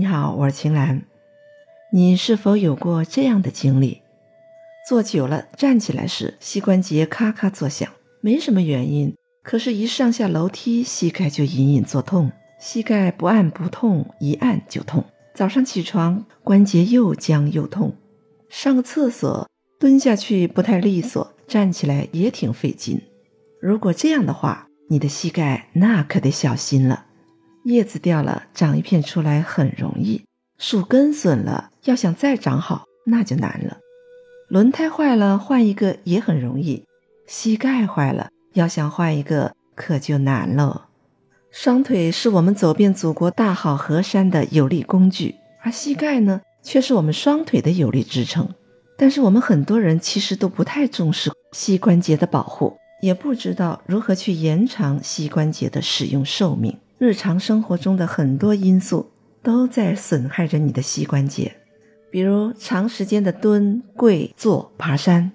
你好，我是秦岚。你是否有过这样的经历？坐久了，站起来时膝关节咔咔作响，没什么原因，可是，一上下楼梯，膝盖就隐隐作痛。膝盖不按不痛，一按就痛。早上起床，关节又僵又痛。上个厕所，蹲下去不太利索，站起来也挺费劲。如果这样的话，你的膝盖那可得小心了。叶子掉了，长一片出来很容易；树根损了，要想再长好，那就难了。轮胎坏了，换一个也很容易；膝盖坏了，要想换一个可就难了。双腿是我们走遍祖国大好河山的有力工具，而膝盖呢，却是我们双腿的有力支撑。但是我们很多人其实都不太重视膝关节的保护，也不知道如何去延长膝关节的使用寿命。日常生活中的很多因素都在损害着你的膝关节，比如长时间的蹲、跪、坐、爬山，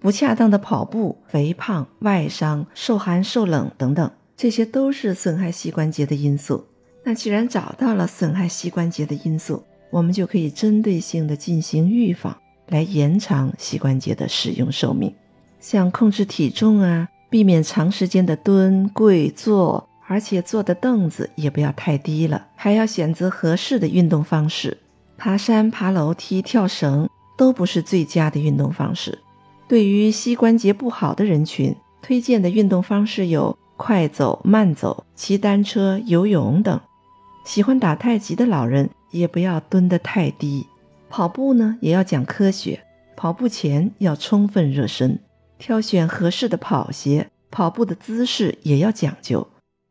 不恰当的跑步、肥胖、外伤、受寒受冷等等。这些都是损害膝关节的因素。那既然找到了损害膝关节的因素，我们就可以针对性的进行预防，来延长膝关节的使用寿命。像控制体重啊，避免长时间的蹲、跪、坐，而且坐的凳子也不要太低了，还要选择合适的运动方式。爬山、爬楼梯、跳绳都不是最佳的运动方式。对于膝关节不好的人群，推荐的运动方式有。快走、慢走、骑单车、游泳等。喜欢打太极的老人也不要蹲得太低。跑步呢，也要讲科学。跑步前要充分热身，挑选合适的跑鞋。跑步的姿势也要讲究，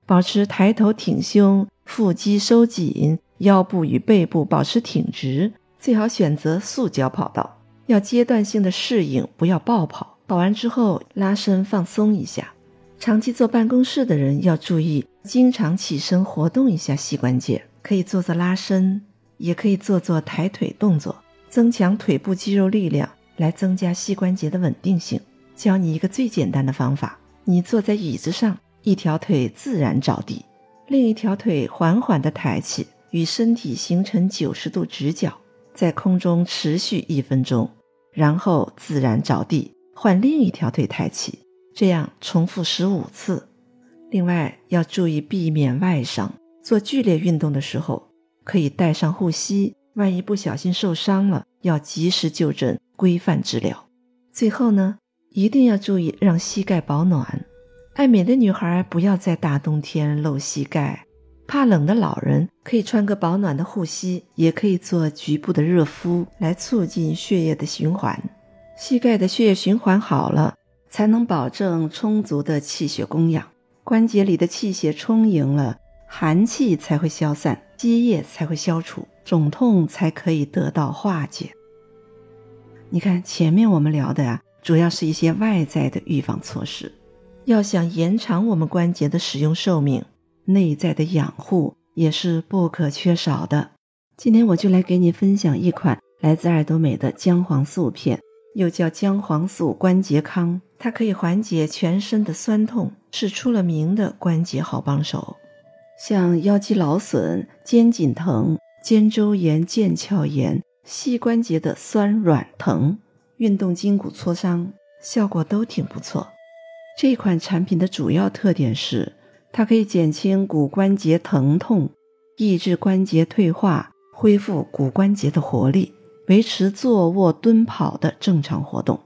保持抬头挺胸，腹肌收紧，腰部与背部保持挺直。最好选择塑胶跑道。要阶段性的适应，不要暴跑。跑完之后拉伸放松一下。长期坐办公室的人要注意，经常起身活动一下膝关节，可以做做拉伸，也可以做做抬腿动作，增强腿部肌肉力量，来增加膝关节的稳定性。教你一个最简单的方法：你坐在椅子上，一条腿自然着地，另一条腿缓缓地抬起，与身体形成九十度直角，在空中持续一分钟，然后自然着地，换另一条腿抬起。这样重复十五次。另外要注意避免外伤，做剧烈运动的时候可以带上护膝，万一不小心受伤了，要及时就诊，规范治疗。最后呢，一定要注意让膝盖保暖。爱美的女孩不要在大冬天露膝盖，怕冷的老人可以穿个保暖的护膝，也可以做局部的热敷，来促进血液的循环。膝盖的血液循环好了。才能保证充足的气血供养，关节里的气血充盈了，寒气才会消散，积液才会消除，肿痛才可以得到化解。你看前面我们聊的呀，主要是一些外在的预防措施。要想延长我们关节的使用寿命，内在的养护也是不可缺少的。今天我就来给你分享一款来自爱多美的姜黄素片。又叫姜黄素关节康，它可以缓解全身的酸痛，是出了名的关节好帮手。像腰肌劳损、肩颈疼、肩周炎、腱鞘炎、膝关节的酸软疼、运动筋骨挫伤，效果都挺不错。这款产品的主要特点是，它可以减轻骨关节疼痛，抑制关节退化，恢复骨关节的活力。维持坐卧蹲跑的正常活动，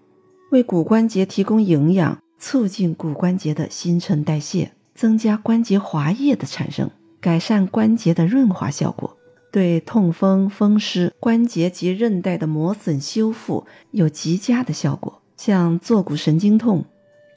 为骨关节提供营养，促进骨关节的新陈代谢，增加关节滑液的产生，改善关节的润滑效果，对痛风、风湿、关节及韧带的磨损修复有极佳的效果。像坐骨神经痛、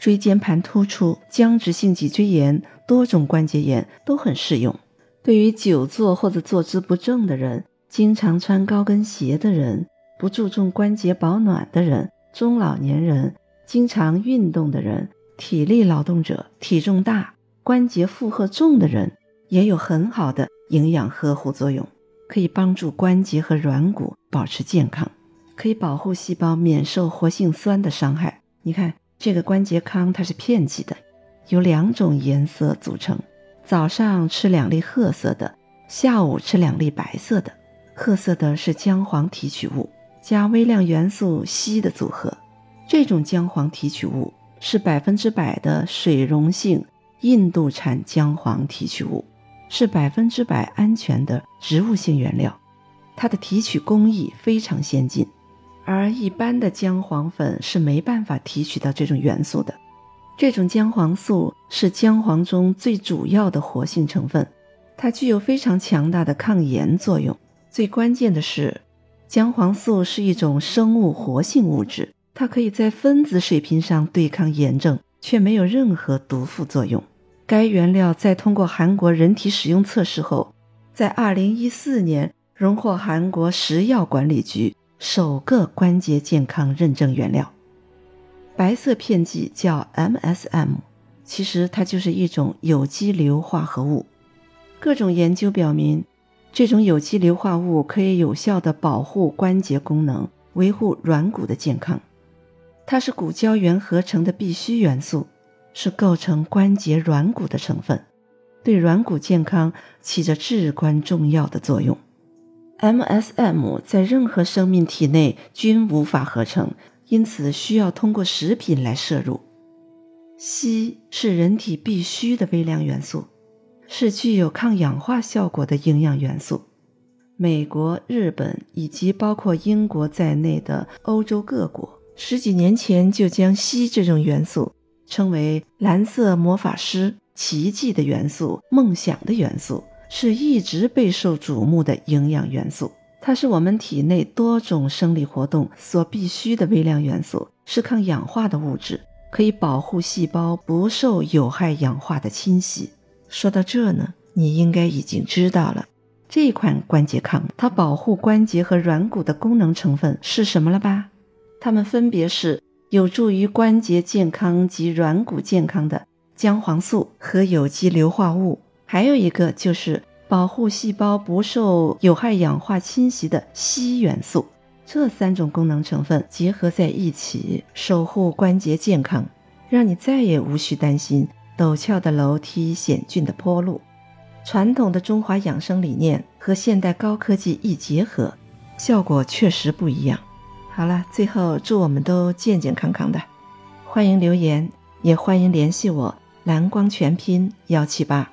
椎间盘突出、僵直性脊椎炎、多种关节炎都很适用。对于久坐或者坐姿不正的人。经常穿高跟鞋的人，不注重关节保暖的人，中老年人，经常运动的人，体力劳动者，体重大、关节负荷重的人，也有很好的营养呵护作用，可以帮助关节和软骨保持健康，可以保护细胞免受活性酸的伤害。你看这个关节康，它是片剂的，由两种颜色组成，早上吃两粒褐色的，下午吃两粒白色的。褐色的是姜黄提取物加微量元素硒的组合。这种姜黄提取物是百分之百的水溶性印度产姜黄提取物，是百分之百安全的植物性原料。它的提取工艺非常先进，而一般的姜黄粉是没办法提取到这种元素的。这种姜黄素是姜黄中最主要的活性成分，它具有非常强大的抗炎作用。最关键的是，姜黄素是一种生物活性物质，它可以在分子水平上对抗炎症，却没有任何毒副作用。该原料在通过韩国人体使用测试后，在2014年荣获韩国食药管理局首个关节健康认证原料。白色片剂叫 MSM，其实它就是一种有机硫化合物。各种研究表明，这种有机硫化物可以有效地保护关节功能，维护软骨的健康。它是骨胶原合成的必需元素，是构成关节软骨的成分，对软骨健康起着至关重要的作用。MSM 在任何生命体内均无法合成。因此，需要通过食品来摄入。硒是人体必需的微量元素，是具有抗氧化效果的营养元素。美国、日本以及包括英国在内的欧洲各国，十几年前就将硒这种元素称为“蓝色魔法师”、“奇迹的元素”、“梦想的元素”，是一直备受瞩目的营养元素。它是我们体内多种生理活动所必需的微量元素，是抗氧化的物质，可以保护细胞不受有害氧化的侵袭。说到这呢，你应该已经知道了这款关节抗它保护关节和软骨的功能成分是什么了吧？它们分别是有助于关节健康及软骨健康的姜黄素和有机硫化物，还有一个就是。保护细胞不受有害氧化侵袭的硒元素，这三种功能成分结合在一起，守护关节健康，让你再也无需担心陡峭的楼梯、险峻的坡路。传统的中华养生理念和现代高科技一结合，效果确实不一样。好了，最后祝我们都健健康康的。欢迎留言，也欢迎联系我，蓝光全拼幺七八。